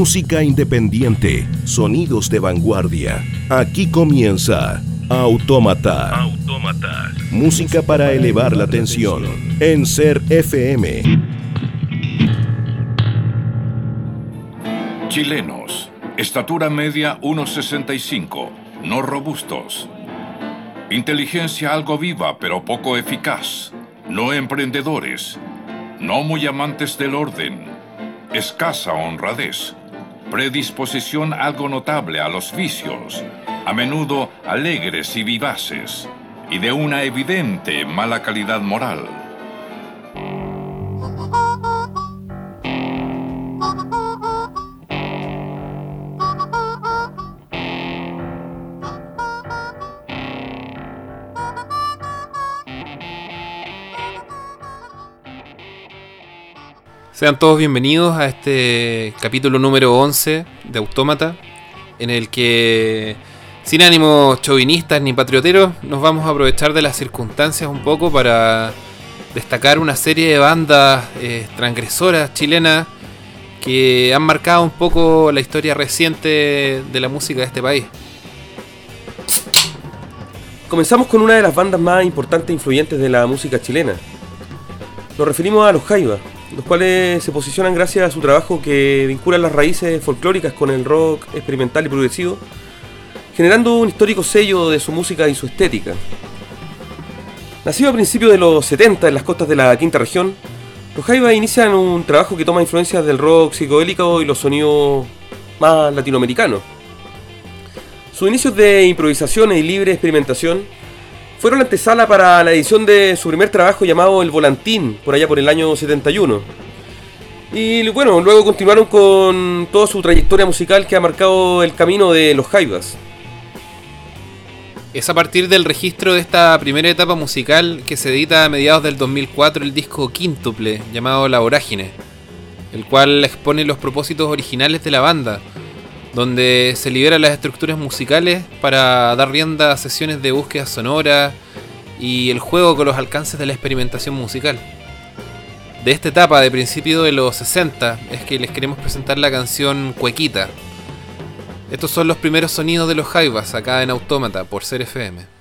Música independiente, sonidos de vanguardia. Aquí comienza Autómata. Autómata. Música para elevar la tensión en Ser FM. Chilenos. Estatura media 1.65. No robustos. Inteligencia algo viva pero poco eficaz. No emprendedores. No muy amantes del orden. Escasa honradez predisposición algo notable a los vicios, a menudo alegres y vivaces, y de una evidente mala calidad moral. Sean todos bienvenidos a este capítulo número 11 de Autómata, en el que, sin ánimos chauvinistas ni patrioteros, nos vamos a aprovechar de las circunstancias un poco para destacar una serie de bandas eh, transgresoras chilenas que han marcado un poco la historia reciente de la música de este país. Comenzamos con una de las bandas más importantes e influyentes de la música chilena. Nos referimos a los Jaivas, los cuales se posicionan gracias a su trabajo que vincula las raíces folclóricas con el rock experimental y progresivo, generando un histórico sello de su música y su estética. Nacido a principios de los 70 en las costas de la quinta región, los Jaivas inician un trabajo que toma influencias del rock psicodélico y los sonidos más latinoamericanos. Sus inicios de improvisación y libre experimentación fueron la antesala para la edición de su primer trabajo llamado El Volantín, por allá por el año 71. Y bueno, luego continuaron con toda su trayectoria musical que ha marcado el camino de los Jaivas. Es a partir del registro de esta primera etapa musical que se edita a mediados del 2004 el disco Quíntuple, llamado La Vorágine, el cual expone los propósitos originales de la banda, donde se liberan las estructuras musicales para dar rienda a sesiones de búsqueda sonora y el juego con los alcances de la experimentación musical. De esta etapa de principio de los 60 es que les queremos presentar la canción Cuequita. Estos son los primeros sonidos de los Jaivas acá en Autómata por ser FM.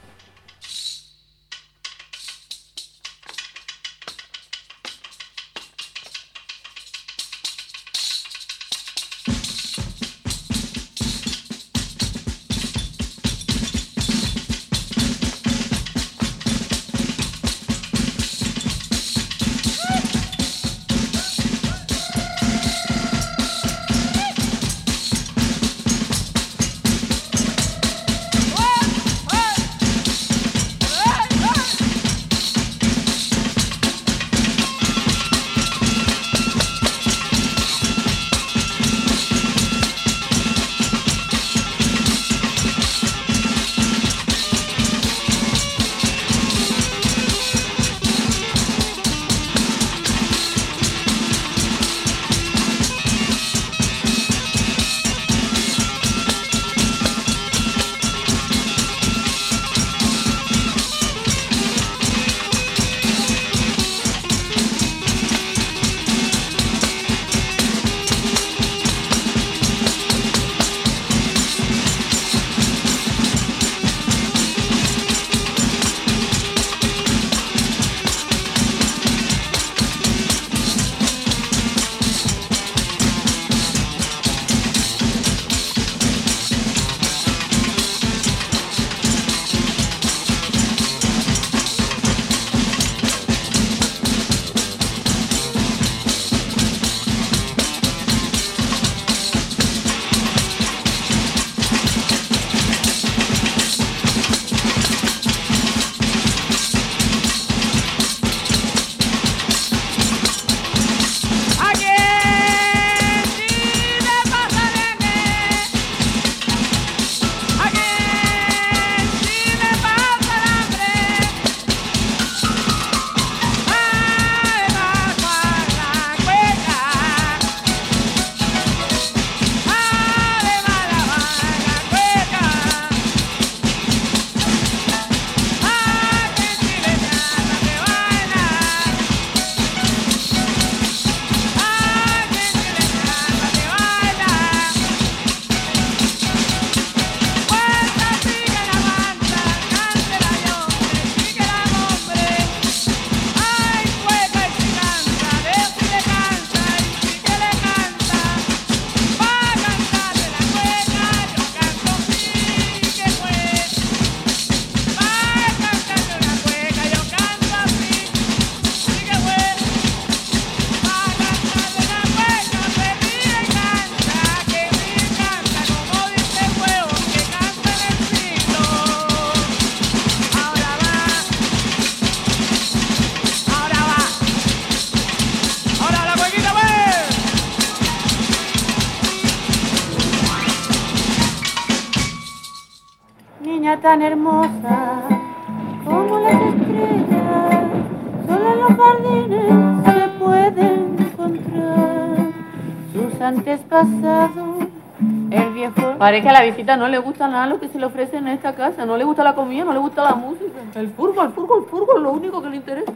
Parece que a la visita no le gusta nada lo que se le ofrece en esta casa. No le gusta la comida, no le gusta la música. El fútbol, el fútbol, el fútbol es lo único que le interesa.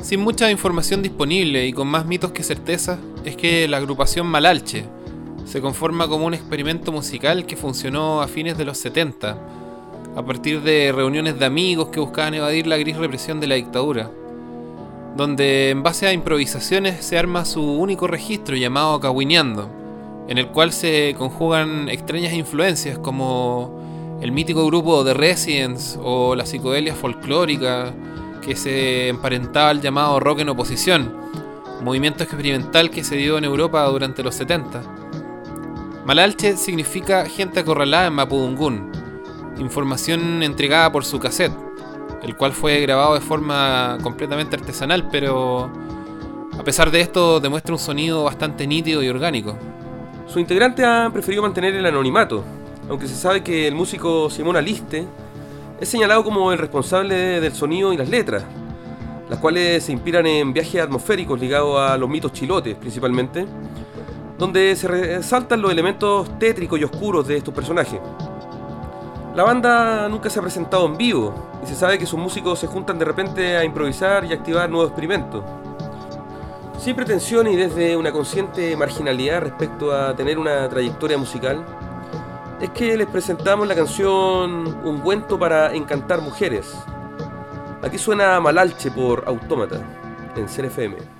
Sin mucha información disponible y con más mitos que certezas, es que la agrupación Malalche se conforma como un experimento musical que funcionó a fines de los 70, a partir de reuniones de amigos que buscaban evadir la gris represión de la dictadura, donde en base a improvisaciones se arma su único registro llamado Cahuineando, en el cual se conjugan extrañas influencias como el mítico grupo The Residents o la psicodelia folclórica, que se emparentaba al llamado rock en oposición, movimiento experimental que se dio en Europa durante los 70. Malalche significa gente acorralada en Mapudungún, información entregada por su cassette, el cual fue grabado de forma completamente artesanal, pero a pesar de esto demuestra un sonido bastante nítido y orgánico. Su integrante ha preferido mantener el anonimato, aunque se sabe que el músico Simón Aliste es señalado como el responsable del sonido y las letras, las cuales se inspiran en viajes atmosféricos ligados a los mitos chilotes principalmente, donde se resaltan los elementos tétricos y oscuros de estos personajes. La banda nunca se ha presentado en vivo y se sabe que sus músicos se juntan de repente a improvisar y activar nuevos experimentos. Sin pretensión y desde una consciente marginalidad respecto a tener una trayectoria musical, es que les presentamos la canción Un cuento para encantar mujeres. Aquí suena Malalche por Autómata en CFM.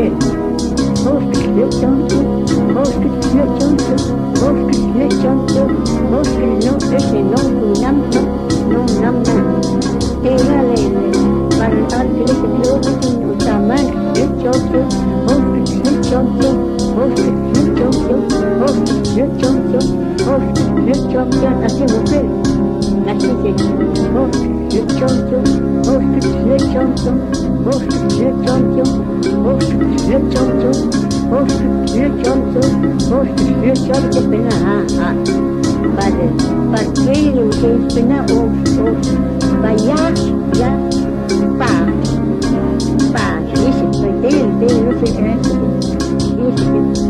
цель. Лошадь летянка, лошадь летянка, лошадь летянка, лошадь но эти но нам но нам нам. Теряли мы, парадили клёвки, но сама летянка, лошадь летянка, лошадь летянка, лошадь летянка, лошадь летянка, на всем усе, на всем усе, лошадь. dzieciątkiem, oszczyk dzieciątkiem, oszczyk dzieciątkiem, oszczyk dzieciątkiem, oszczyk dzieciątkiem, oszczyk dzieciątkiem, spina, ha, ha. Bade, parkwilu się spina, osz, osz, bajak, ja, pa, pa, jeśli, parkwilu, ty, no, ty, no, ty,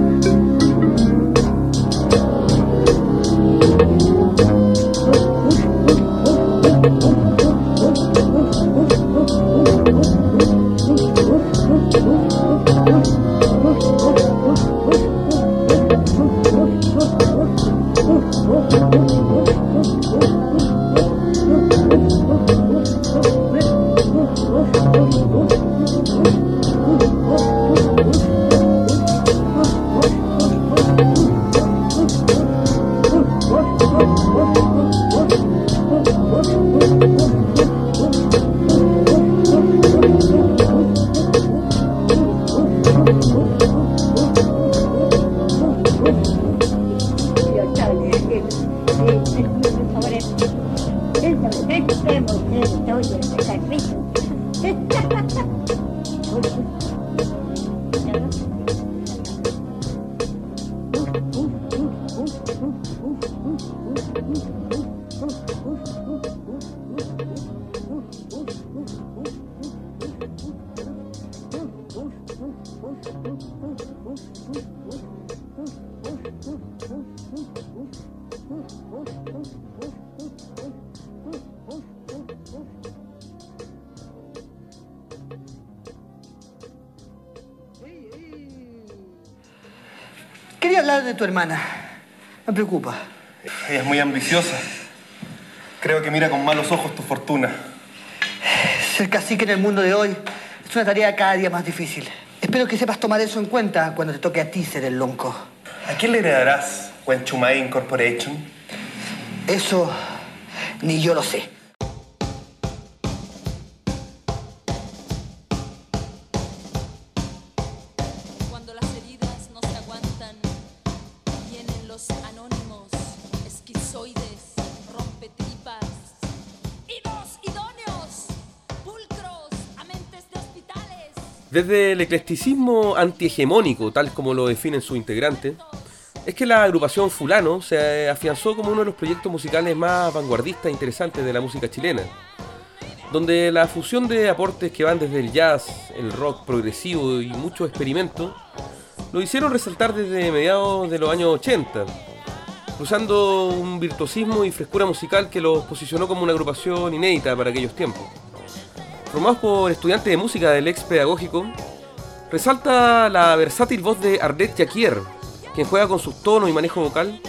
hermana. Me preocupa. Ella es muy ambiciosa. Creo que mira con malos ojos tu fortuna. Ser cacique en el mundo de hoy es una tarea cada día más difícil. Espero que sepas tomar eso en cuenta cuando te toque a ti ser el lonco. ¿A quién le heredarás, Wenchumai Incorporation? Eso ni yo lo sé. Desde el eclecticismo antihegemónico, tal como lo definen sus integrantes, es que la agrupación Fulano se afianzó como uno de los proyectos musicales más vanguardistas e interesantes de la música chilena, donde la fusión de aportes que van desde el jazz, el rock progresivo y mucho experimento, lo hicieron resaltar desde mediados de los años 80, cruzando un virtuosismo y frescura musical que los posicionó como una agrupación inédita para aquellos tiempos. Formados por estudiantes de música del ex pedagógico, resalta la versátil voz de Ardet Yaquier, quien juega con sus tonos y manejo vocal,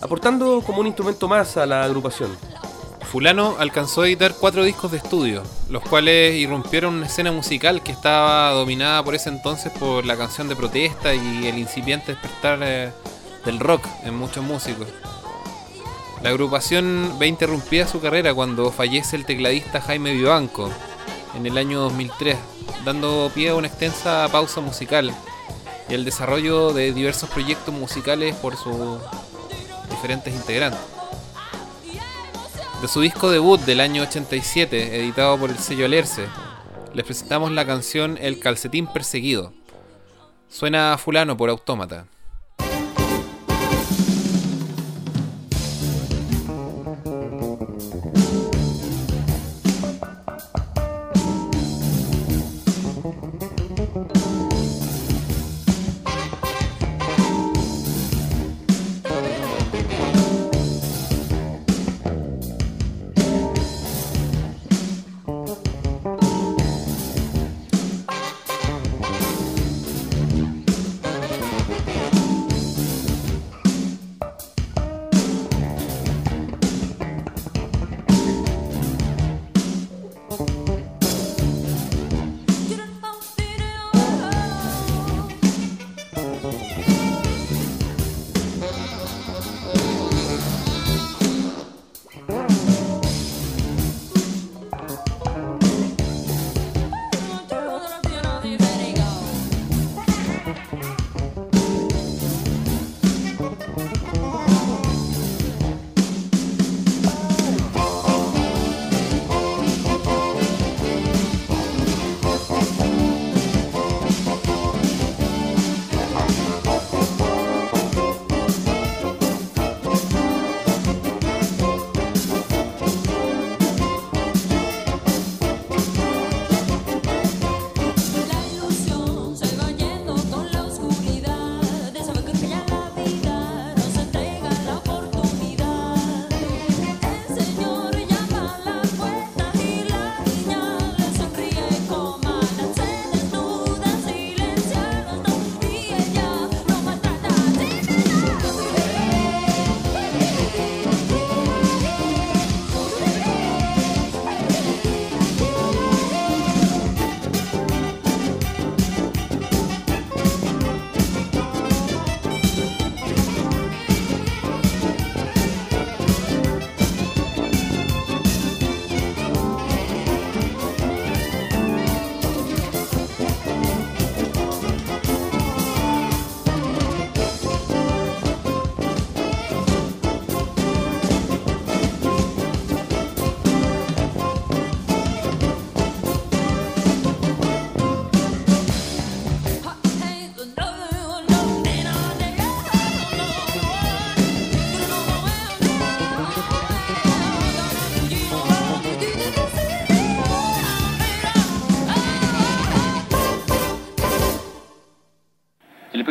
aportando como un instrumento más a la agrupación. Fulano alcanzó a editar cuatro discos de estudio, los cuales irrumpieron una escena musical que estaba dominada por ese entonces por la canción de protesta y el incipiente despertar eh, del rock en muchos músicos. La agrupación ve interrumpida su carrera cuando fallece el tecladista Jaime Vivanco en el año 2003, dando pie a una extensa pausa musical y el desarrollo de diversos proyectos musicales por sus diferentes integrantes. De su disco debut del año 87, editado por el sello Alerce, les presentamos la canción El calcetín perseguido. Suena a fulano por autómata.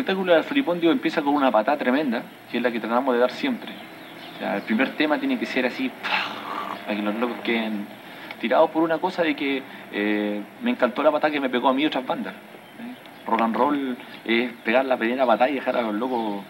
Espectáculo del Flipondio empieza con una patada tremenda, que es la que tratamos de dar siempre. El primer tema tiene que ser así, para que los locos queden tirados por una cosa de que eh, me encantó la patada que me pegó a mí otras bandas. ¿eh? Rock and roll es pegar la primera patada y dejar a los locos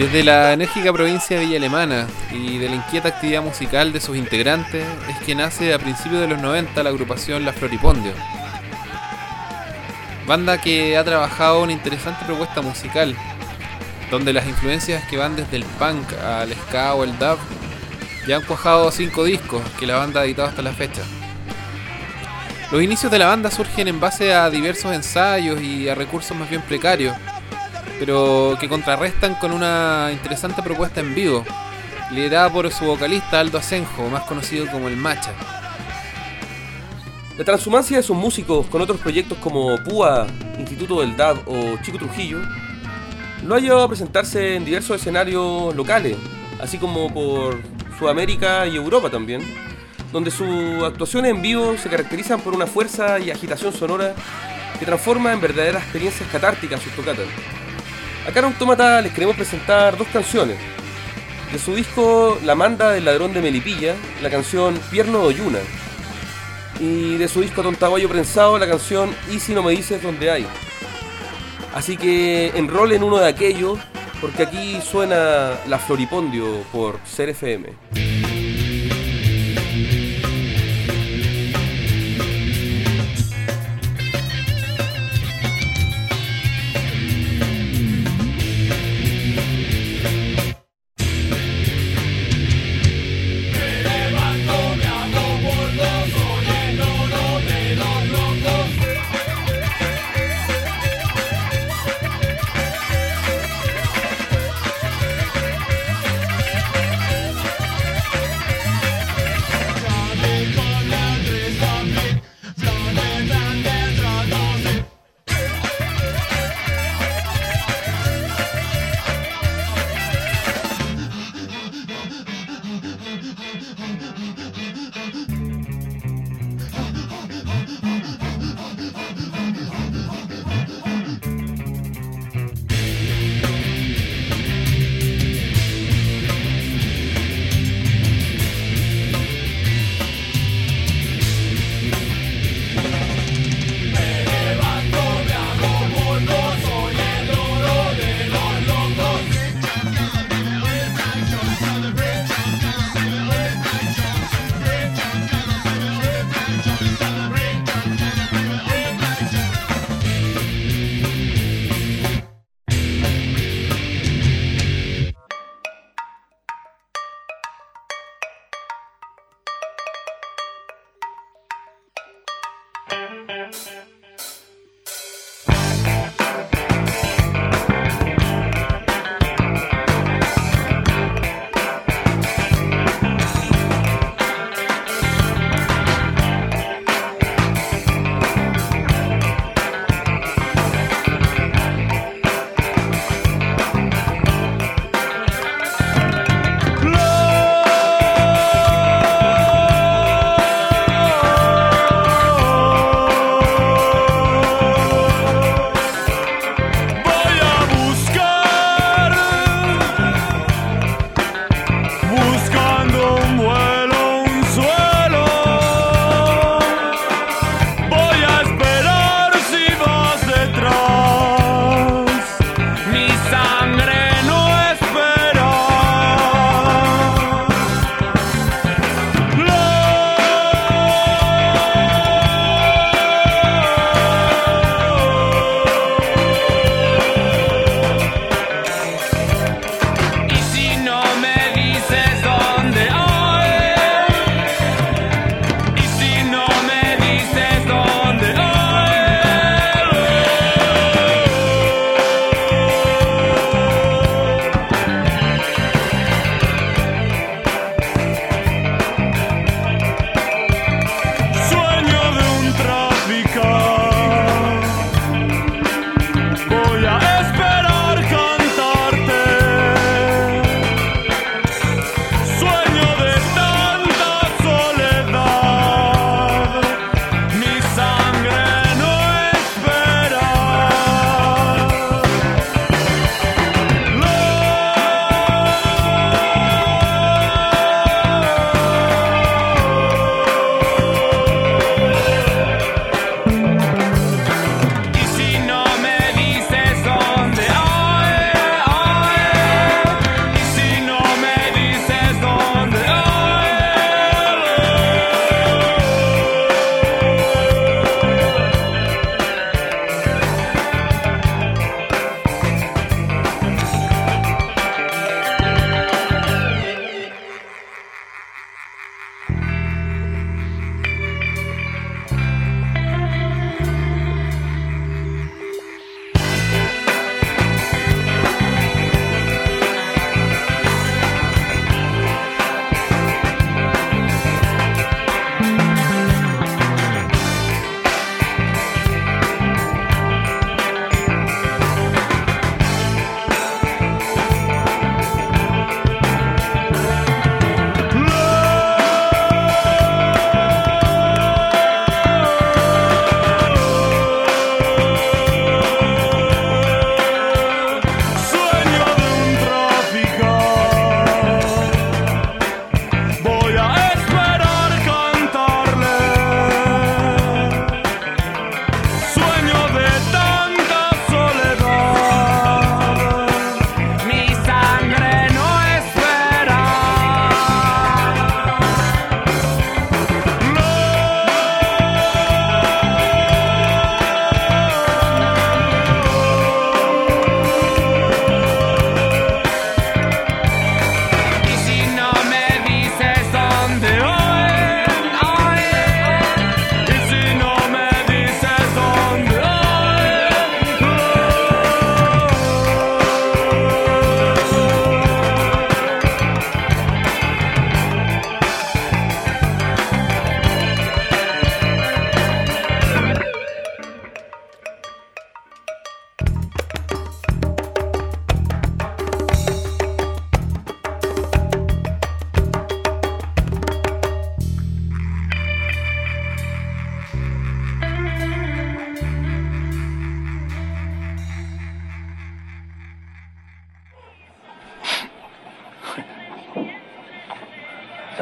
Desde la enérgica provincia de Villa Alemana y de la inquieta actividad musical de sus integrantes es que nace a principios de los 90 la agrupación La Floripondio. Banda que ha trabajado una interesante propuesta musical, donde las influencias que van desde el punk al ska o el dub ya han cuajado cinco discos que la banda ha editado hasta la fecha. Los inicios de la banda surgen en base a diversos ensayos y a recursos más bien precarios, pero que contrarrestan con una interesante propuesta en vivo, liderada por su vocalista Aldo Asenjo, más conocido como el Macha. La transhumancia de sus músicos con otros proyectos como Púa, Instituto del DAB o Chico Trujillo lo ha llevado a presentarse en diversos escenarios locales, así como por Sudamérica y Europa también, donde sus actuaciones en vivo se caracterizan por una fuerza y agitación sonora que transforma en verdaderas experiencias catárticas sus tocatas. Acá en Autómata les queremos presentar dos canciones. De su disco La Manda del Ladrón de Melipilla, la canción Pierno Oyuna. Y de su disco Tontaguayo Prensado, la canción Y si no me dices dónde hay. Así que enrolen uno de aquellos, porque aquí suena La Floripondio por Ser FM.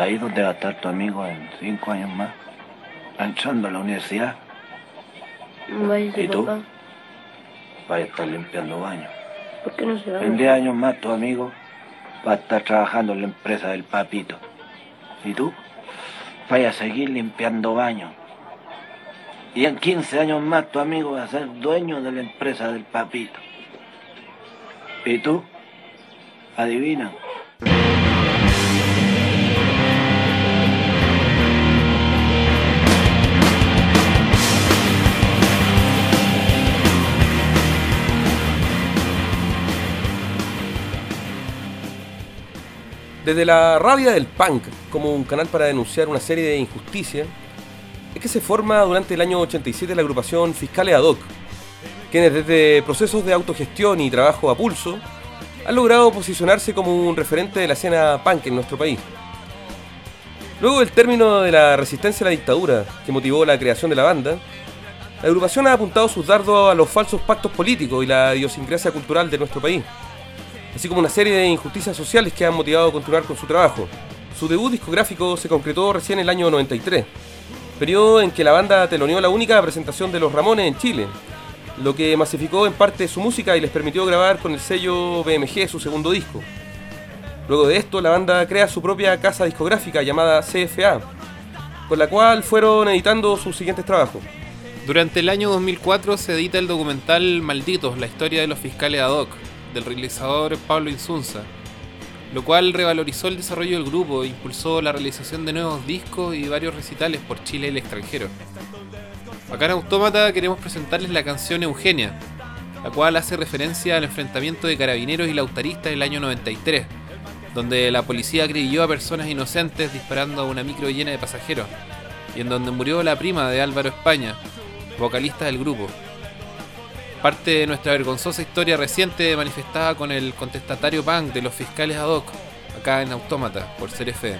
¿Sabes dónde va a estar tu amigo en cinco años más? Entrando a la universidad. ¿Y tú? papá. Vaya a estar limpiando baños. ¿Por qué no se va? En 10 años más tu amigo va a estar trabajando en la empresa del papito. ¿Y tú? Vaya a seguir limpiando baños. Y en 15 años más tu amigo va a ser dueño de la empresa del papito. ¿Y tú? Adivina. Desde la rabia del punk, como un canal para denunciar una serie de injusticias, es que se forma durante el año 87 la agrupación Fiscales Ad hoc, quienes desde procesos de autogestión y trabajo a pulso han logrado posicionarse como un referente de la escena punk en nuestro país. Luego del término de la resistencia a la dictadura que motivó la creación de la banda, la agrupación ha apuntado sus dardos a los falsos pactos políticos y la idiosincrasia cultural de nuestro país así como una serie de injusticias sociales que han motivado a continuar con su trabajo. Su debut discográfico se concretó recién en el año 93, periodo en que la banda teloneó la única presentación de Los Ramones en Chile, lo que masificó en parte su música y les permitió grabar con el sello BMG su segundo disco. Luego de esto, la banda crea su propia casa discográfica llamada CFA, con la cual fueron editando sus siguientes trabajos. Durante el año 2004 se edita el documental Malditos, la historia de los fiscales ad hoc, del realizador Pablo Insunza, lo cual revalorizó el desarrollo del grupo e impulsó la realización de nuevos discos y varios recitales por Chile y el extranjero. Acá en Autómata queremos presentarles la canción Eugenia, la cual hace referencia al enfrentamiento de carabineros y lautaristas del año 93, donde la policía agredió a personas inocentes disparando a una micro llena de pasajeros, y en donde murió la prima de Álvaro España, vocalista del grupo. Parte de nuestra vergonzosa historia reciente manifestada con el contestatario punk de los fiscales ad hoc, acá en Autómata, por ser FM.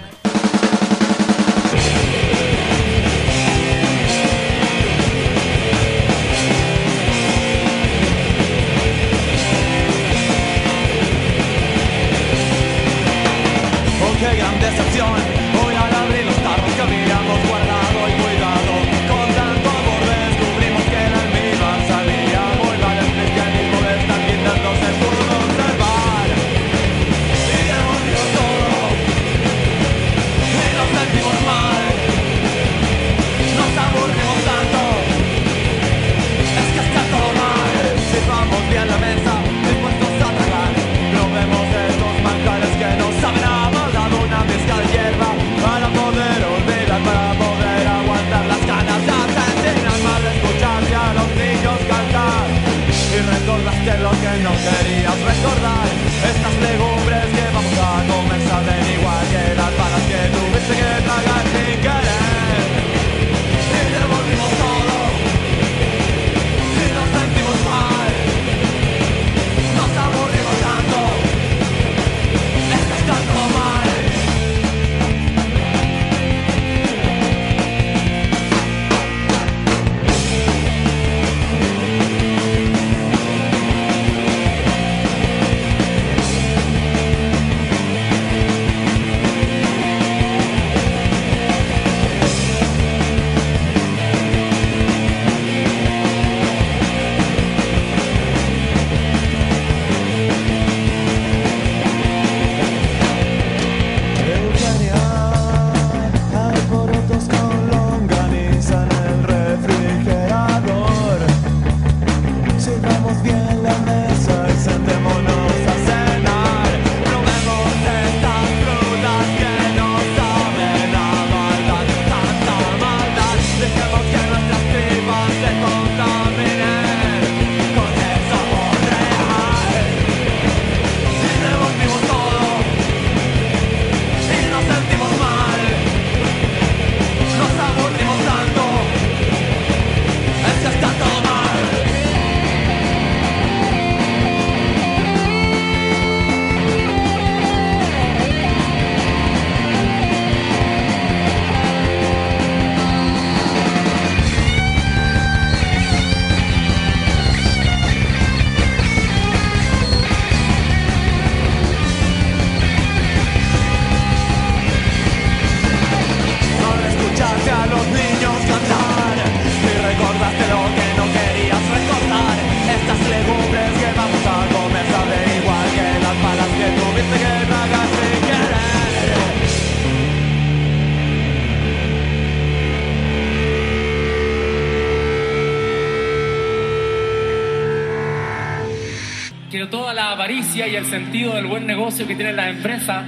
Avaricia y el sentido del buen negocio que tienen las empresas,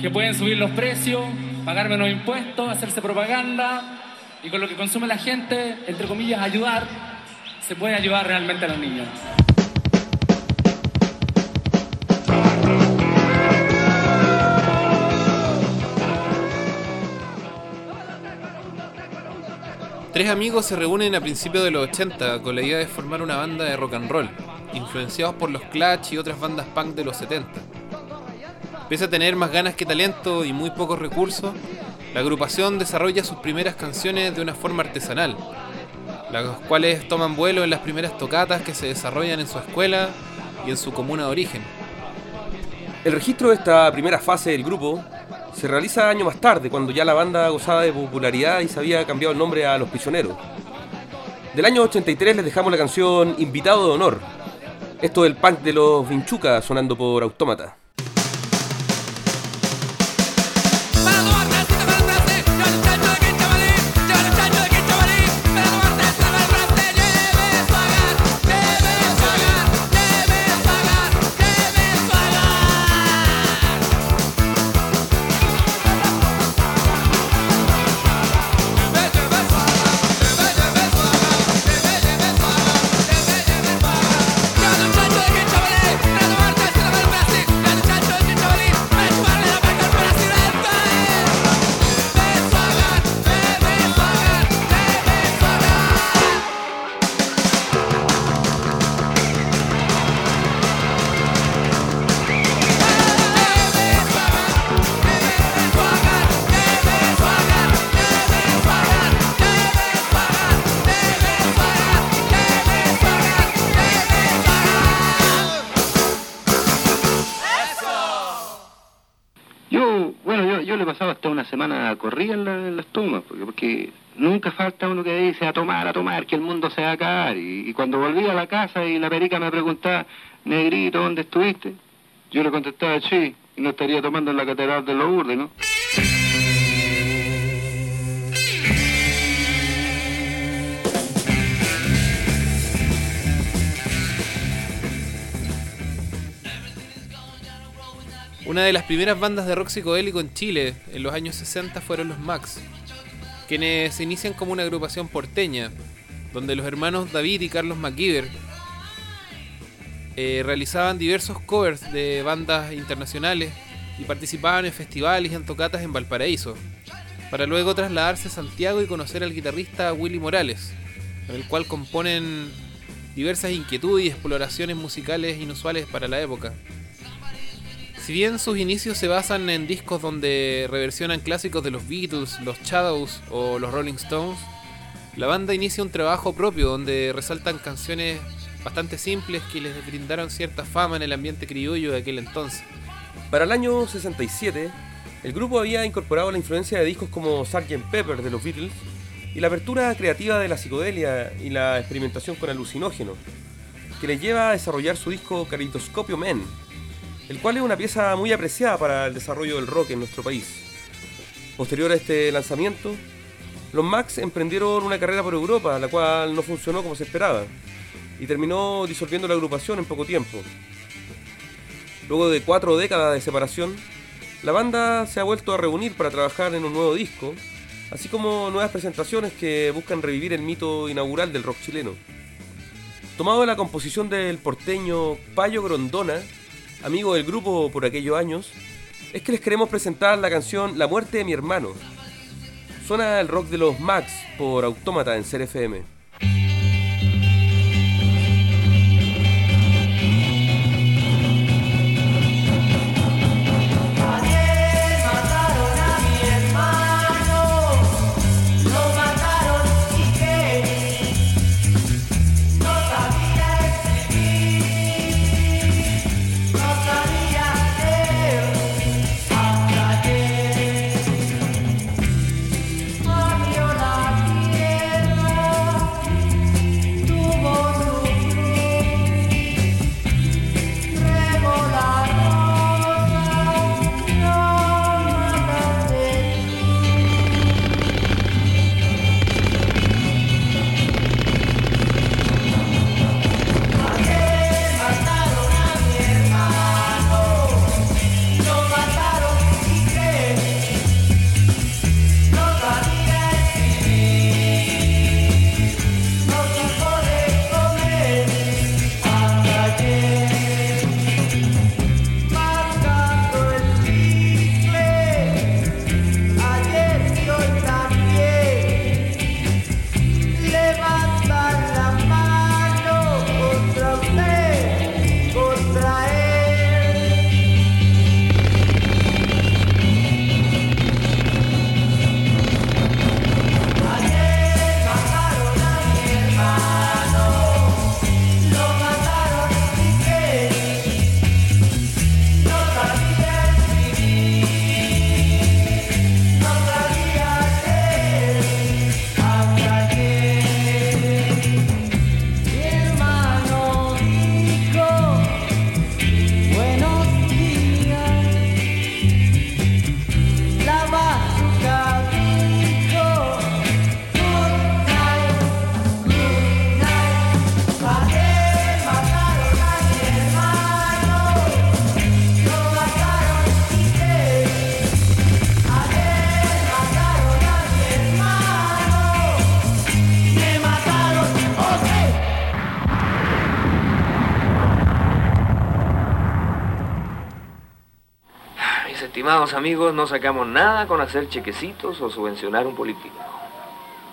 que pueden subir los precios, pagar menos impuestos, hacerse propaganda y con lo que consume la gente, entre comillas, ayudar, se puede ayudar realmente a los niños. Tres amigos se reúnen a principios de los 80 con la idea de formar una banda de rock and roll, influenciados por los Clash y otras bandas punk de los 70. Pese a tener más ganas que talento y muy pocos recursos, la agrupación desarrolla sus primeras canciones de una forma artesanal, las cuales toman vuelo en las primeras tocatas que se desarrollan en su escuela y en su comuna de origen. El registro de esta primera fase del grupo se realiza años más tarde, cuando ya la banda gozaba de popularidad y se había cambiado el nombre a Los Prisioneros. Del año 83 les dejamos la canción Invitado de Honor. Esto del punk de los Vinchuca sonando por Autómata. Casa y la perica me preguntaba, negrito, ¿dónde estuviste? Yo le contestaba, sí, y no estaría tomando en la catedral de Lourdes, ¿no? Una de las primeras bandas de rock psicodélico en Chile en los años 60 fueron los Max, quienes se inician como una agrupación porteña, donde los hermanos David y Carlos McGiver eh, realizaban diversos covers de bandas internacionales y participaban en festivales y en tocatas en Valparaíso, para luego trasladarse a Santiago y conocer al guitarrista Willy Morales, con el cual componen diversas inquietudes y exploraciones musicales inusuales para la época. Si bien sus inicios se basan en discos donde reversionan clásicos de los Beatles, los Shadows o los Rolling Stones, la banda inicia un trabajo propio donde resaltan canciones bastante simples que les brindaron cierta fama en el ambiente criollo de aquel entonces. Para el año 67, el grupo había incorporado la influencia de discos como Sgt. Pepper de los Beatles y la apertura creativa de la psicodelia y la experimentación con alucinógenos, que les lleva a desarrollar su disco Caritoscopio Men, el cual es una pieza muy apreciada para el desarrollo del rock en nuestro país. Posterior a este lanzamiento, los Max emprendieron una carrera por Europa, la cual no funcionó como se esperaba, y terminó disolviendo la agrupación en poco tiempo. Luego de cuatro décadas de separación, la banda se ha vuelto a reunir para trabajar en un nuevo disco, así como nuevas presentaciones que buscan revivir el mito inaugural del rock chileno. Tomado de la composición del porteño Payo Grondona, amigo del grupo por aquellos años, es que les queremos presentar la canción La muerte de mi hermano. Suena el rock de los Max por Autómata en Ser FM. Amigos, no sacamos nada con hacer chequecitos o subvencionar un político.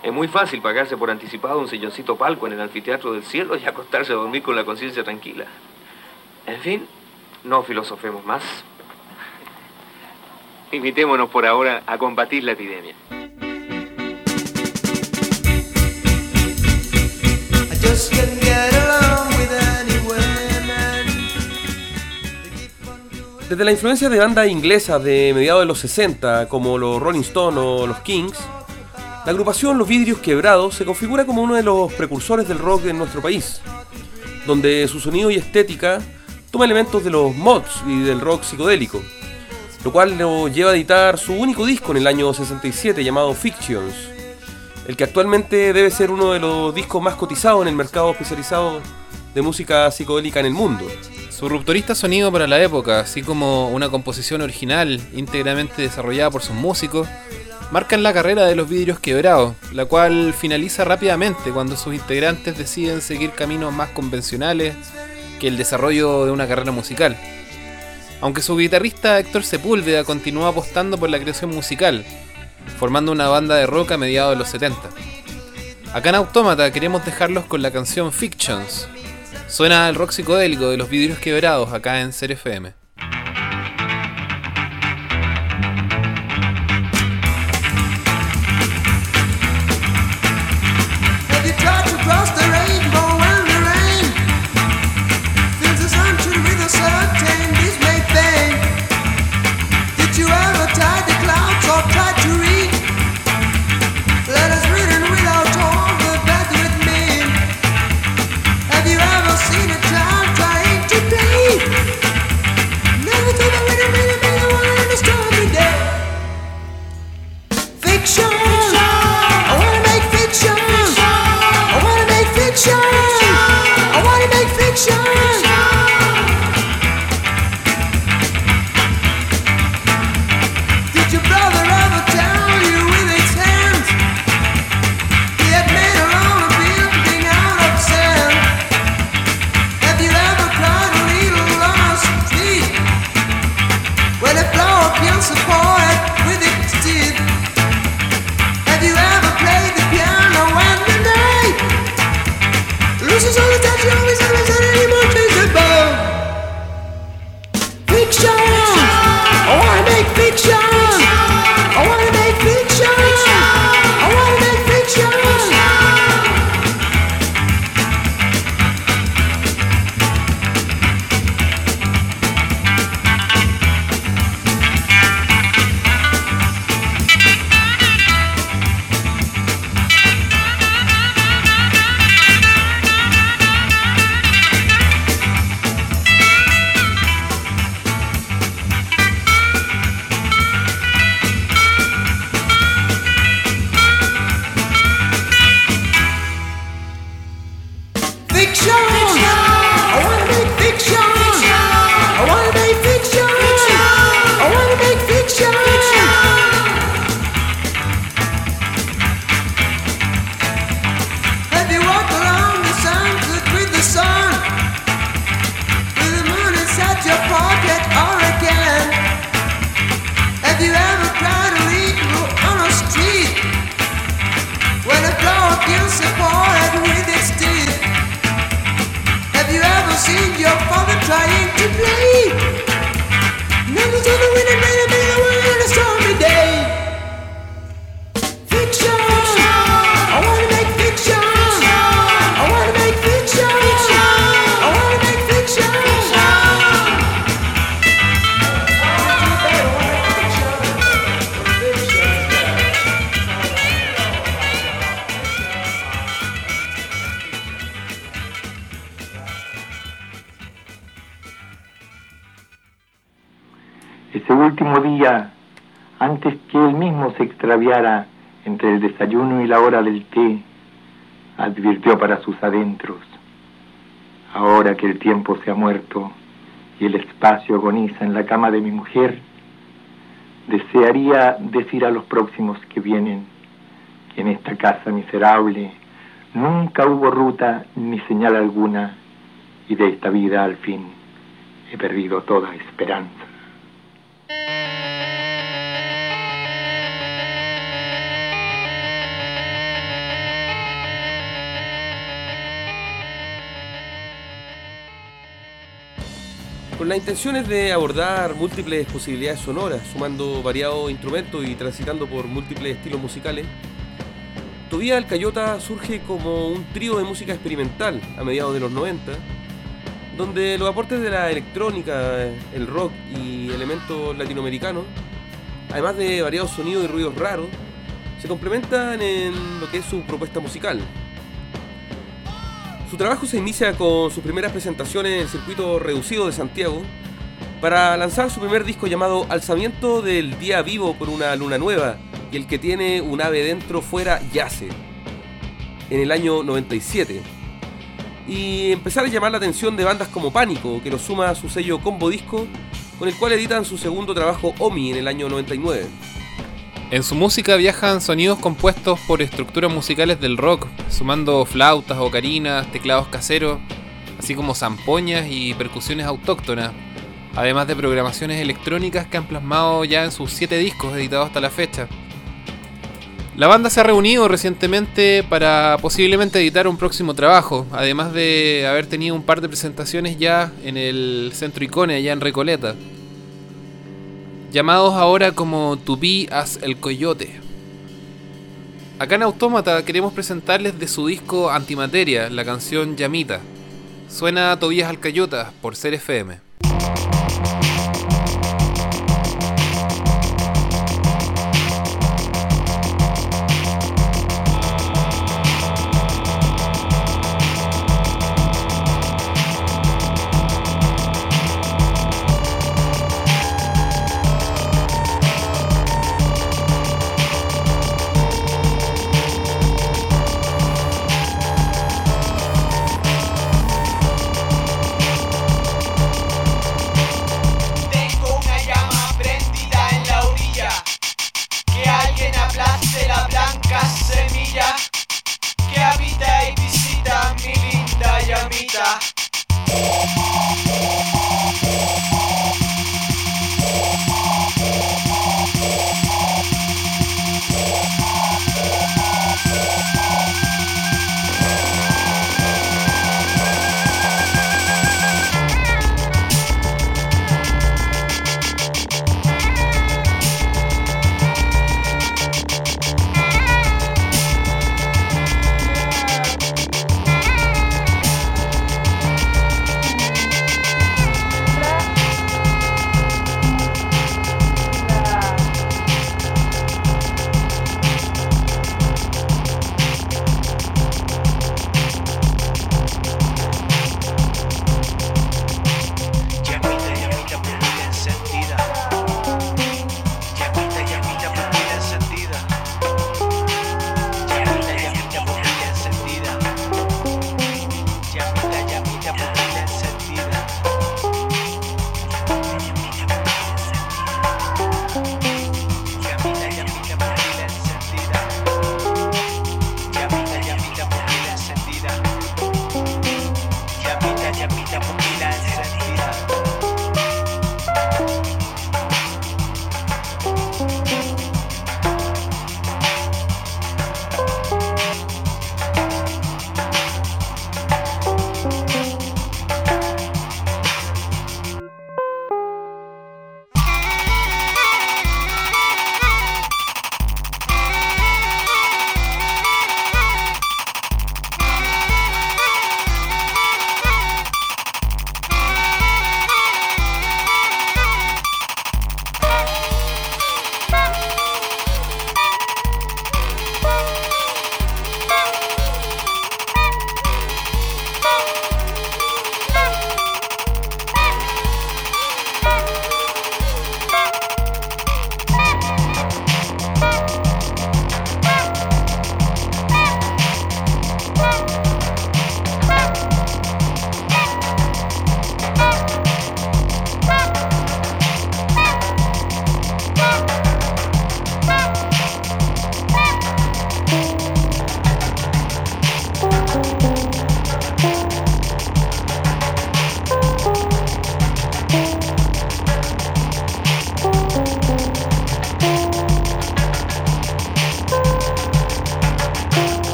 Es muy fácil pagarse por anticipado un silloncito palco en el anfiteatro del cielo y acostarse a dormir con la conciencia tranquila. En fin, no filosofemos más. Invitémonos por ahora a combatir la epidemia. Desde la influencia de bandas inglesas de mediados de los 60, como los Rolling Stones o los Kings, la agrupación Los Vidrios Quebrados se configura como uno de los precursores del rock en nuestro país, donde su sonido y estética toma elementos de los mods y del rock psicodélico, lo cual lo lleva a editar su único disco en el año 67 llamado Fictions, el que actualmente debe ser uno de los discos más cotizados en el mercado especializado de música psicodélica en el mundo. Su rupturista sonido para la época, así como una composición original íntegramente desarrollada por sus músicos, marcan la carrera de los vidrios quebrados, la cual finaliza rápidamente cuando sus integrantes deciden seguir caminos más convencionales que el desarrollo de una carrera musical. Aunque su guitarrista Héctor Sepúlveda continuó apostando por la creación musical, formando una banda de rock a mediados de los 70. Acá en Autómata queremos dejarlos con la canción Fictions. Suena el rock psicodélico de los vidrios quebrados acá en Ser FM. Antes que él mismo se extraviara entre el desayuno y la hora del té, advirtió para sus adentros, ahora que el tiempo se ha muerto y el espacio agoniza en la cama de mi mujer, desearía decir a los próximos que vienen que en esta casa miserable nunca hubo ruta ni señal alguna y de esta vida al fin he perdido toda esperanza. Con la intención es de abordar múltiples posibilidades sonoras, sumando variados instrumentos y transitando por múltiples estilos musicales, Todavía el Cayota surge como un trío de música experimental a mediados de los 90, donde los aportes de la electrónica, el rock y elementos latinoamericanos, además de variados sonidos y ruidos raros, se complementan en lo que es su propuesta musical. Su trabajo se inicia con sus primeras presentaciones en el circuito reducido de Santiago para lanzar su primer disco llamado Alzamiento del Día Vivo por una Luna Nueva y el que tiene un ave dentro fuera yace en el año 97 y empezar a llamar la atención de bandas como Pánico que lo suma a su sello Combo Disco con el cual editan su segundo trabajo Omi en el año 99. En su música viajan sonidos compuestos por estructuras musicales del rock, sumando flautas, ocarinas, teclados caseros, así como zampoñas y percusiones autóctonas, además de programaciones electrónicas que han plasmado ya en sus siete discos editados hasta la fecha. La banda se ha reunido recientemente para posiblemente editar un próximo trabajo, además de haber tenido un par de presentaciones ya en el Centro Icone, allá en Recoleta. Llamados ahora como Be As El Coyote. Acá en Autómata queremos presentarles de su disco Antimateria, la canción Llamita. Suena Tobías Alcayota por Ser FM.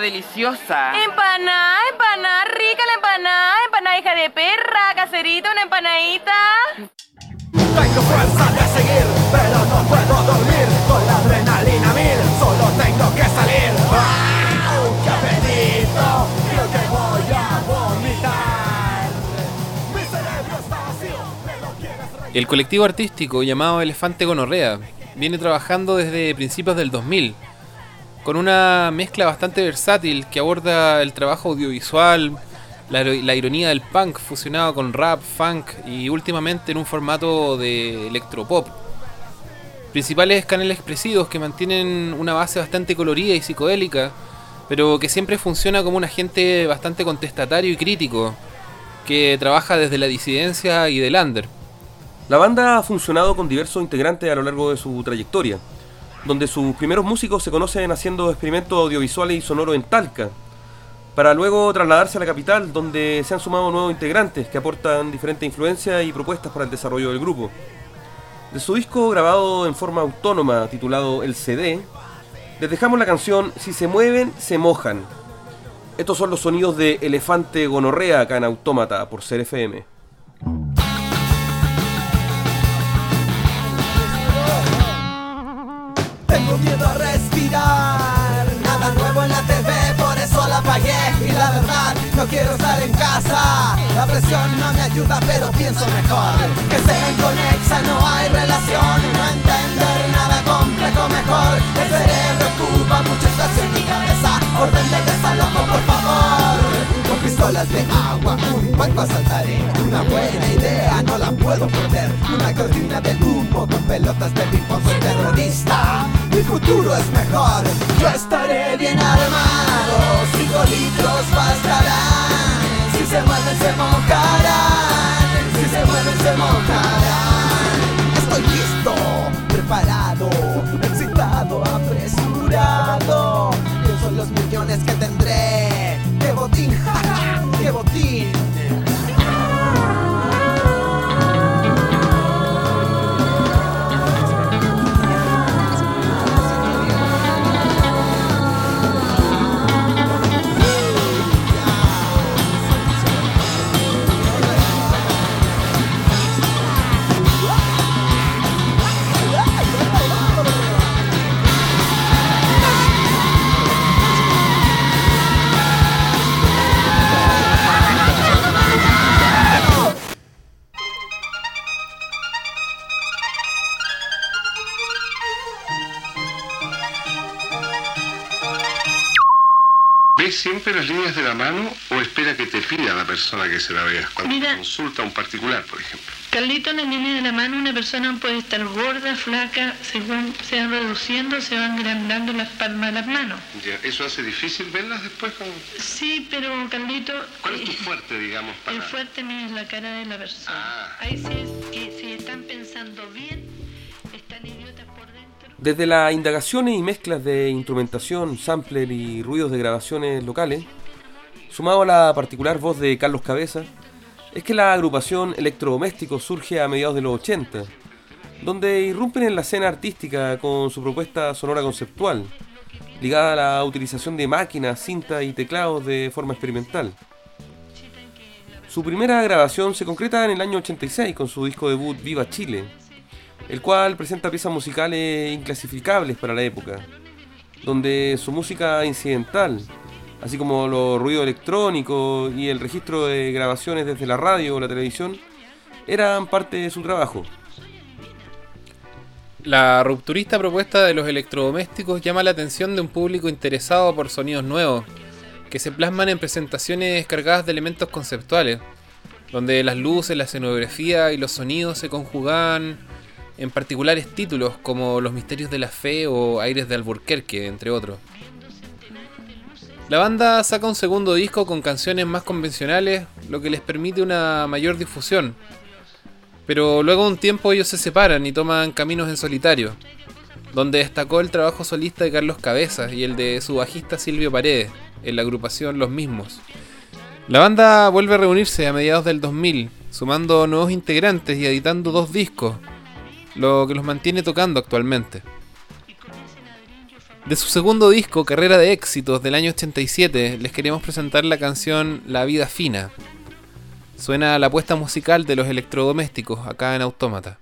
Deliciosa. Empanada, empanada, rica la empanada, empanada hija de perra, caserito, una empanadita. Tengo fuerza de seguir, pero no puedo dormir Con la adrenalina mil, solo tengo que salir ¡Au! ¡Qué apetito! Creo que voy a vomitar Mi cerebro está vacío, me lo quieres El colectivo artístico llamado Elefante Gonorrea viene trabajando desde principios del 2000 con una mezcla bastante versátil que aborda el trabajo audiovisual, la, ironía del punk fusionado con rap, funk y últimamente en un formato de electropop. Principales canales expresivos que mantienen una base bastante colorida y psicodélica, pero que siempre funciona como un agente bastante contestatario y crítico, que trabaja desde la disidencia y del under. La banda ha funcionado con diversos integrantes a lo largo de su trayectoria, donde sus primeros músicos se conocen haciendo experimentos audiovisuales y sonoros en Talca, para luego trasladarse a la capital, donde se han sumado nuevos integrantes que aportan diferentes influencias y propuestas para el desarrollo del grupo. De su disco grabado en forma autónoma titulado El CD, les dejamos la canción Si se mueven, se mojan. Estos son los sonidos de Elefante Gonorrea acá en Autómata por Ser FM. Tengo miedo a respirar. Nada nuevo en la TV, por eso la apagué. Y la verdad, no quiero estar en casa. La presión no me ayuda, pero pienso mejor. Que sea inconexa, no hay relación. No entender nada complejo mejor. El cerebro ocupa mucho espacio en mi cabeza. Orden de desalojo, por favor. Con pistolas de agua, un banco asaltaré. Una buena idea, no la puedo perder. Una cortina de humo con pelotas de ping-pong. Soy terrorista, mi futuro es mejor. Yo estaré bien armado. Cinco litros bastarán Si se mueven se mojarán. Si se mueven se mojarán. Estoy listo, preparado Excitado, apresurado. Pienso en los millones que tendré. ¡Qué botín! ¡Ja, qué botín! De la mano o espera que te pida la persona que se la veas? Cuando Mira. consulta a un particular, por ejemplo. Carlito, en la línea de la mano, una persona puede estar gorda, flaca, según se van reduciendo, se van agrandando las palmas de las manos. Ya, ¿Eso hace difícil verlas después? Con... Sí, pero Carlito, ¿Cuál es tu fuerte, digamos, para...? el fuerte mío es la cara de la persona. Ahí sí es que si están pensando bien, están idiotas por dentro. Desde las indagaciones y mezclas de instrumentación, sampler y ruidos de grabaciones locales, sumado a la particular voz de Carlos Cabeza, es que la agrupación Electrodomésticos surge a mediados de los 80, donde irrumpen en la escena artística con su propuesta sonora conceptual, ligada a la utilización de máquinas, cintas y teclados de forma experimental. Su primera grabación se concreta en el año 86 con su disco debut Viva Chile, el cual presenta piezas musicales inclasificables para la época, donde su música incidental, así como los ruidos electrónicos y el registro de grabaciones desde la radio o la televisión, eran parte de su trabajo. La rupturista propuesta de los electrodomésticos llama la atención de un público interesado por sonidos nuevos, que se plasman en presentaciones cargadas de elementos conceptuales, donde las luces, la escenografía y los sonidos se conjugan en particulares títulos como Los Misterios de la Fe o Aires de Alburquerque, entre otros. La banda saca un segundo disco con canciones más convencionales, lo que les permite una mayor difusión. Pero luego de un tiempo ellos se separan y toman caminos en solitario, donde destacó el trabajo solista de Carlos Cabezas y el de su bajista Silvio Paredes, en la agrupación Los Mismos. La banda vuelve a reunirse a mediados del 2000, sumando nuevos integrantes y editando dos discos, lo que los mantiene tocando actualmente. De su segundo disco, Carrera de Éxitos, del año 87, les queremos presentar la canción La Vida Fina. Suena la apuesta musical de los electrodomésticos acá en Autómata.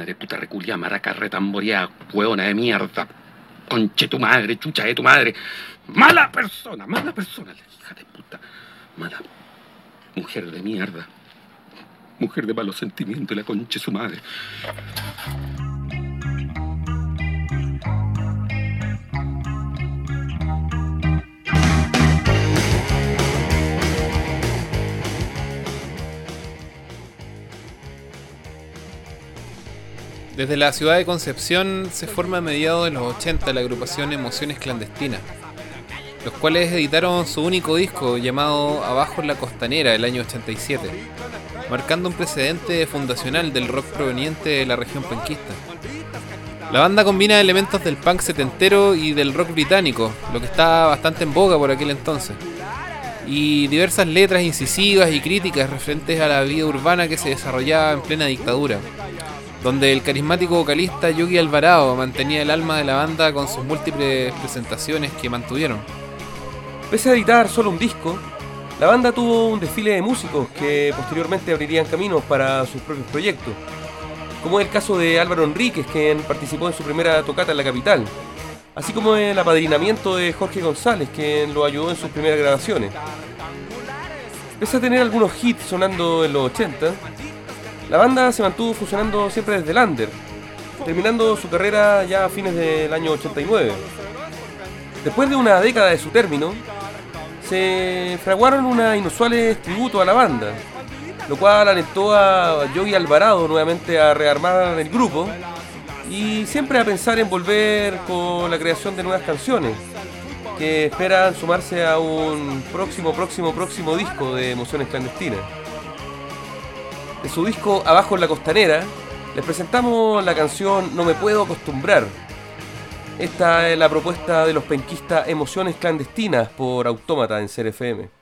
Madre, puta reculia, maraca, retamboreada, hueona de mierda. Conche tu madre, chucha de tu madre. Mala persona, mala persona, la hija de puta. Mala mujer de mierda. Mujer de malos sentimientos, la concha de su madre. Desde la ciudad de Concepción se forma a mediados de los 80 la agrupación Emociones Clandestinas, los cuales editaron su único disco llamado Abajo en la Costanera el año 87, marcando un precedente fundacional del rock proveniente de la región penquista. La banda combina elementos del punk setentero y del rock británico, lo que estaba bastante en boga por aquel entonces, y diversas letras incisivas y críticas referentes a la vida urbana que se desarrollaba en plena dictadura donde el carismático vocalista Yogi Alvarado mantenía el alma de la banda con sus múltiples presentaciones que mantuvieron. Pese a editar solo un disco, la banda tuvo un desfile de músicos que posteriormente abrirían caminos para sus propios proyectos, como el caso de Álvaro Enríquez, quien participó en su primera tocata en la capital, así como el apadrinamiento de Jorge González, quien lo ayudó en sus primeras grabaciones. Pese a tener algunos hits sonando en los 80, la banda se mantuvo funcionando siempre desde el under, terminando su carrera ya a fines del año 89. Después de una década de su término, se fraguaron unas inusuales tributos a la banda, lo cual alentó a Yogi Alvarado nuevamente a rearmar el grupo y siempre a pensar en volver con la creación de nuevas canciones que esperan sumarse a un próximo, próximo, próximo disco de Emociones Clandestinas de su disco Abajo en la Costanera, les presentamos la canción No me puedo acostumbrar. Esta es la propuesta de los penquistas Emociones Clandestinas por Autómata en CRFM.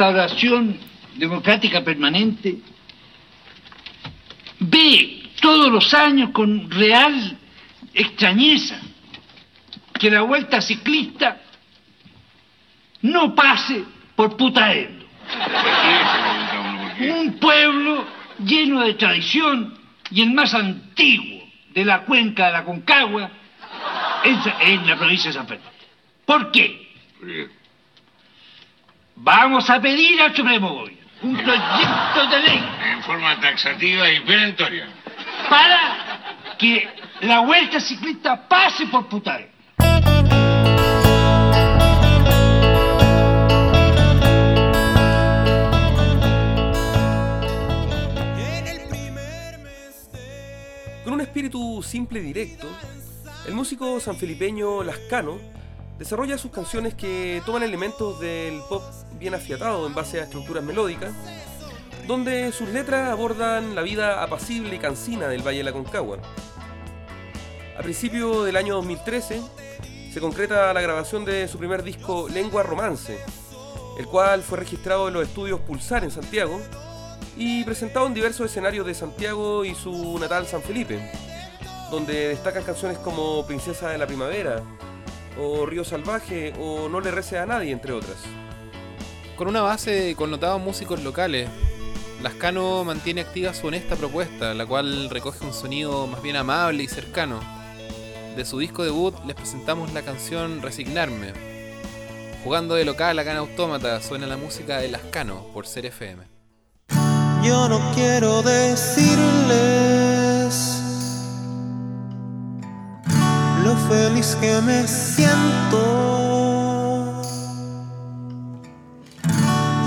Restauración Democrática Permanente ve todos los años con real extrañeza que la vuelta ciclista no pase por Putaendo. Un pueblo lleno de tradición y el más antiguo de la cuenca de la Concagua en, la provincia de San Fernando. ¿Por qué? Vamos a pedir al Supremo Gobierno un proyecto de ley En forma taxativa y perentoria. para que la vuelta ciclista pase por Putaendo. Con un espíritu simple y directo, el músico sanfilipeño Lascano desarrolla sus canciones que toman elementos del pop bien afiatado en base a estructuras melódicas, donde sus letras abordan la vida apacible y cansina del Valle de la Concagua. A principio del año 2013 se concreta la grabación de su primer disco Lengua Romance, el cual fue registrado en los estudios Pulsar en Santiago y presentado en diversos escenarios de Santiago y su natal San Felipe, donde destacan canciones como Princesa de la Primavera, o Río Salvaje, o No le reces a nadie, entre otras. Con una base de connotados músicos locales, Lascano mantiene activa su honesta propuesta, la cual recoge un sonido más bien amable y cercano. De su disco debut les presentamos la canción Resignarme. Jugando de local acá en Autómata suena la música de Lascano por Ser FM. Yo no quiero decirles feliz que me siento.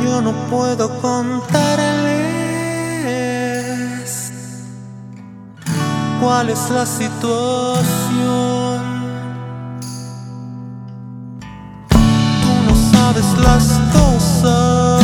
Yo no puedo contarles cuál es la situación. Tú no sabes las cosas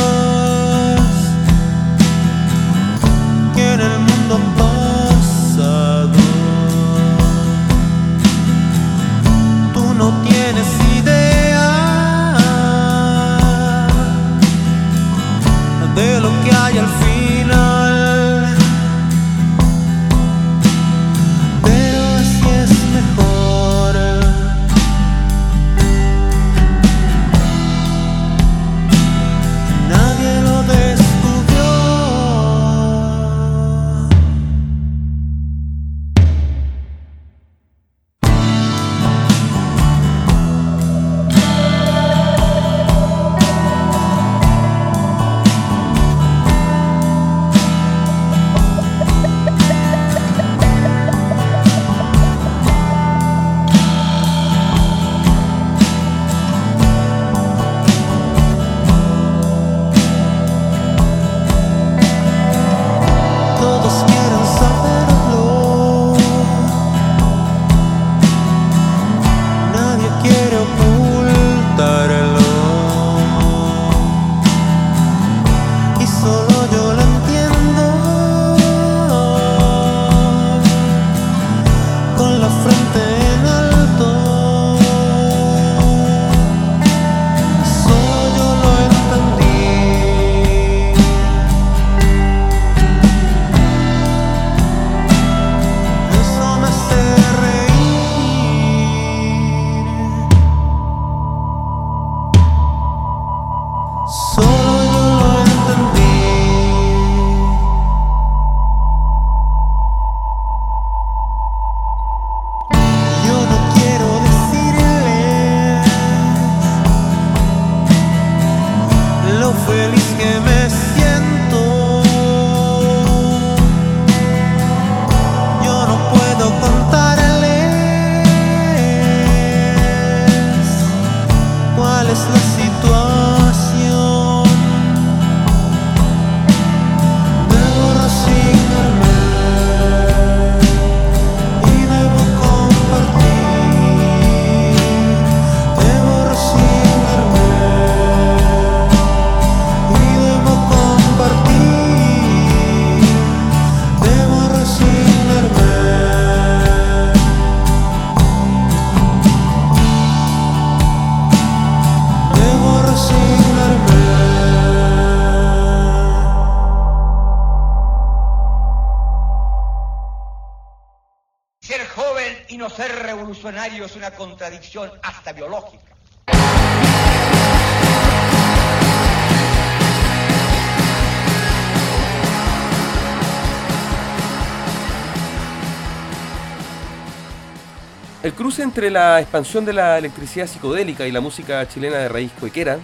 entre la expansión de la electricidad psicodélica y la música chilena de raíz cuequera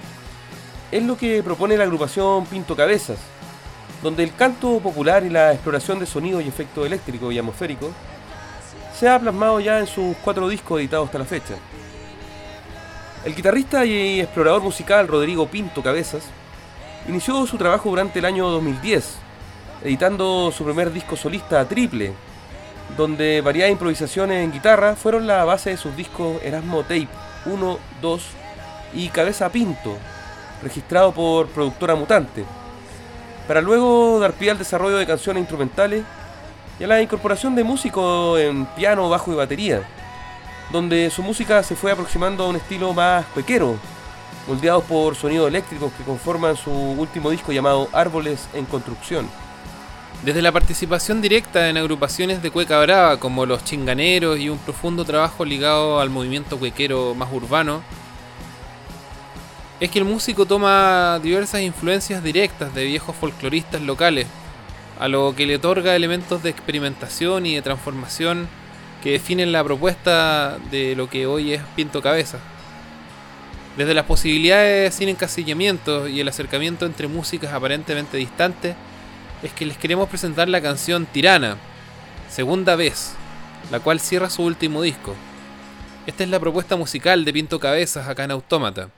es lo que propone la agrupación Pinto Cabezas, donde el canto popular y la exploración de sonidos y efectos eléctricos y atmosféricos se ha plasmado ya en sus cuatro discos editados hasta la fecha. El guitarrista y explorador musical Rodrigo Pinto Cabezas inició su trabajo durante el año 2010, editando su primer disco solista triple, donde varias improvisaciones en guitarra fueron la base de sus discos Erasmo Tape 1, 2 y Cabeza Pinto, registrado por Productora Mutante, para luego dar pie al desarrollo de canciones instrumentales y a la incorporación de músicos en piano, bajo y batería, donde su música se fue aproximando a un estilo más cuequero, moldeados por sonidos eléctricos que conforman su último disco llamado Árboles en Construcción. Desde la participación directa en agrupaciones de cueca brava como los chinganeros y un profundo trabajo ligado al movimiento cuequero más urbano, es que el músico toma diversas influencias directas de viejos folcloristas locales, a lo que le otorga elementos de experimentación y de transformación que definen la propuesta de lo que hoy es Pinto Cabeza. Desde las posibilidades sin encasillamiento y el acercamiento entre músicas aparentemente distantes, es que les queremos presentar la canción Tirana, segunda vez, la cual cierra su último disco. Esta es la propuesta musical de Pinto Cabezas acá en Autómata.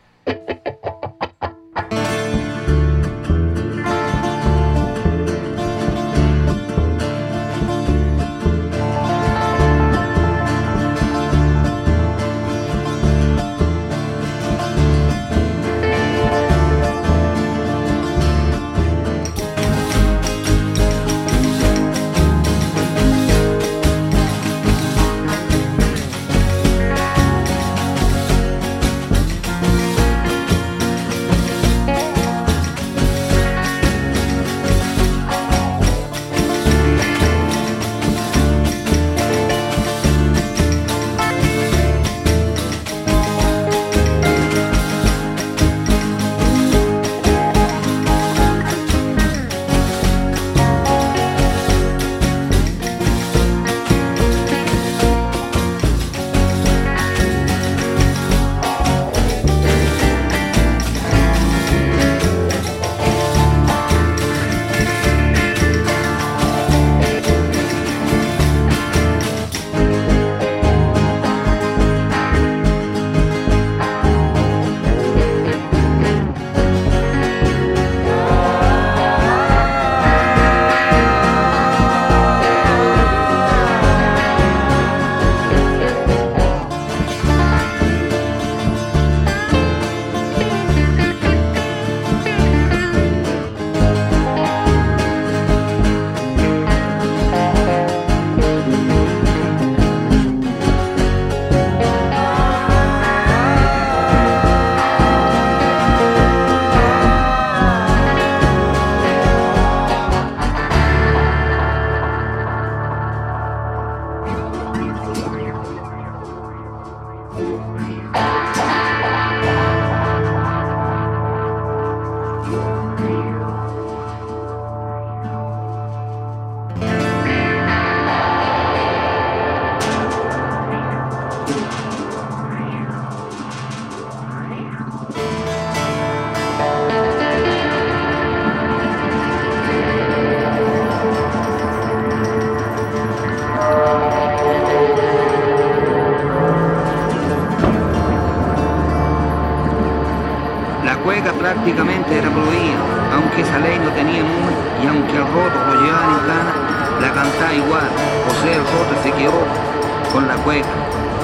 La cueca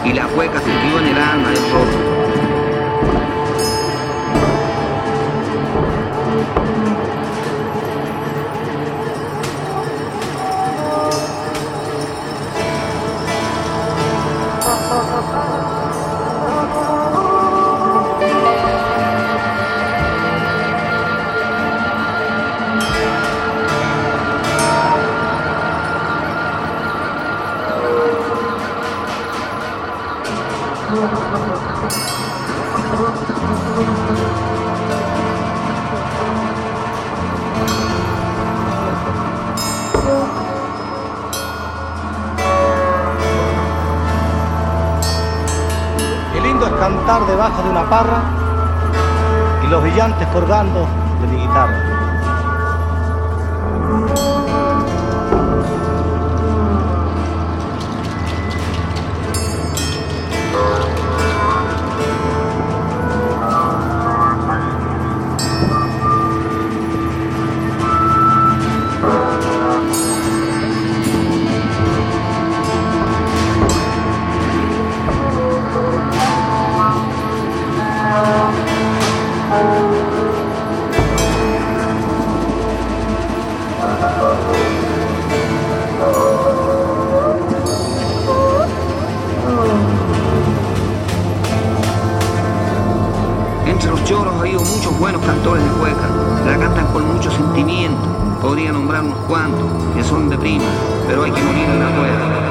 y la cueca se en el alma del roto. de una parra y los brillantes colgando de mi guitarra. buenos cantores de cueca, la cantan con mucho sentimiento, podría nombrar unos cuantos que son de prima, pero hay que morir en la cuerda.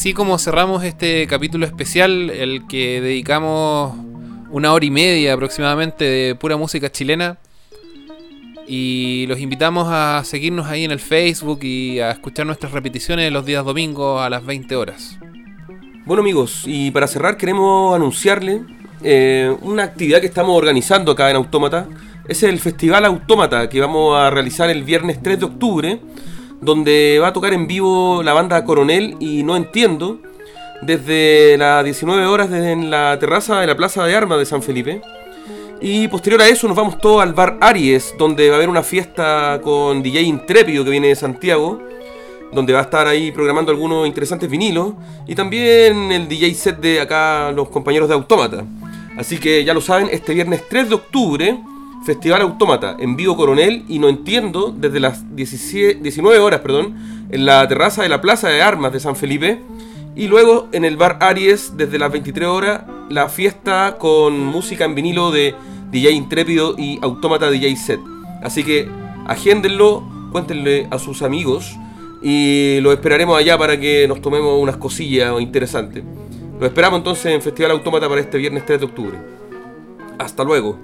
Así como cerramos este capítulo especial, el que dedicamos una hora y media aproximadamente de pura música chilena. Y los invitamos a seguirnos ahí en el Facebook y a escuchar nuestras repeticiones los días domingos a las 20 horas. Bueno amigos, y para cerrar queremos anunciarle eh, una actividad que estamos organizando acá en Autómata. Es el Festival Autómata que vamos a realizar el viernes 3 de octubre, donde va a tocar en vivo la banda Coronel y No Entiendo, desde las 19 horas desde en la terraza de la Plaza de Armas de San Felipe. Y posterior a eso nos vamos todos al bar Aries, donde va a haber una fiesta con DJ Intrépido que viene de Santiago, donde va a estar ahí programando algunos interesantes vinilos, y también el DJ set de acá los compañeros de Autómata. Así que ya lo saben, este viernes 3 de octubre, Festival Autómata, en vivo Coronel, y no entiendo, desde las 17 19 horas, perdón, en la terraza de la Plaza de Armas de San Felipe. Y luego en el bar Aries, desde las 23 horas, la fiesta con música en vinilo de DJ Intrépido y Autómata DJ Set. Así que agéndenlo, cuéntenle a sus amigos y lo esperaremos allá para que nos tomemos unas cosillas interesantes. Lo esperamos entonces en Festival Autómata para este viernes 3 de octubre. Hasta luego.